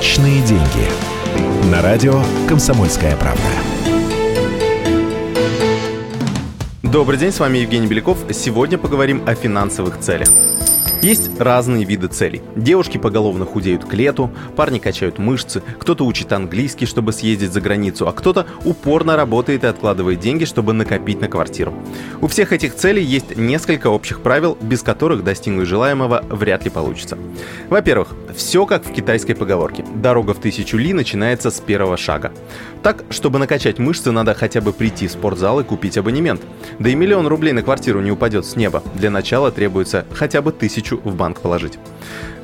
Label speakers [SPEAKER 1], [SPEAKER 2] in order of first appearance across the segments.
[SPEAKER 1] Личные деньги. На радио «Комсомольская правда».
[SPEAKER 2] Добрый день, с вами Евгений Беляков. Сегодня поговорим о финансовых целях. Есть разные виды целей. Девушки поголовно худеют к лету, парни качают мышцы, кто-то учит английский, чтобы съездить за границу, а кто-то упорно работает и откладывает деньги, чтобы накопить на квартиру. У всех этих целей есть несколько общих правил, без которых достигнуть желаемого вряд ли получится. Во-первых, все как в китайской поговорке. Дорога в тысячу ли начинается с первого шага. Так, чтобы накачать мышцы, надо хотя бы прийти в спортзал и купить абонемент. Да и миллион рублей на квартиру не упадет с неба. Для начала требуется хотя бы тысячу тысячу в банк положить.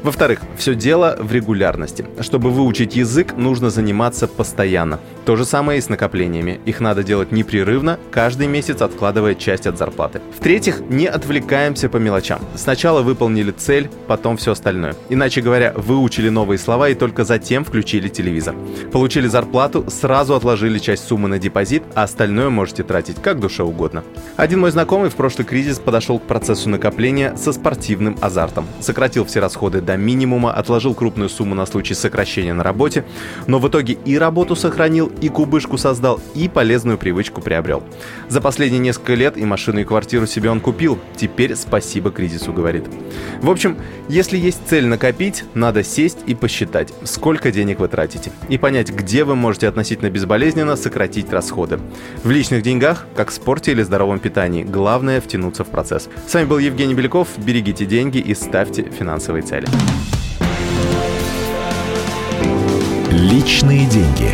[SPEAKER 2] Во-вторых, все дело в регулярности. Чтобы выучить язык, нужно заниматься постоянно. То же самое и с накоплениями. Их надо делать непрерывно, каждый месяц откладывая часть от зарплаты. В-третьих, не отвлекаемся по мелочам. Сначала выполнили цель, потом все остальное. Иначе говоря, выучили новые слова и только затем включили телевизор. Получили зарплату, сразу отложили часть суммы на депозит, а остальное можете тратить как душе угодно. Один мой знакомый в прошлый кризис подошел к процессу накопления со спортивным азартом. Сократил все расходы до минимума, отложил крупную сумму на случай сокращения на работе, но в итоге и работу сохранил, и кубышку создал, и полезную привычку приобрел. За последние несколько лет и машину, и квартиру себе он купил. Теперь спасибо кризису, говорит. В общем, если есть цель накопить, надо сесть и посчитать, сколько денег вы тратите, и понять, где вы можете относительно безболезненно сократить расходы. В личных деньгах, как в спорте или здоровом питании, главное втянуться в процесс. С вами был Евгений Беляков. Берегите деньги и ставьте финансовые цели.
[SPEAKER 1] Личные деньги.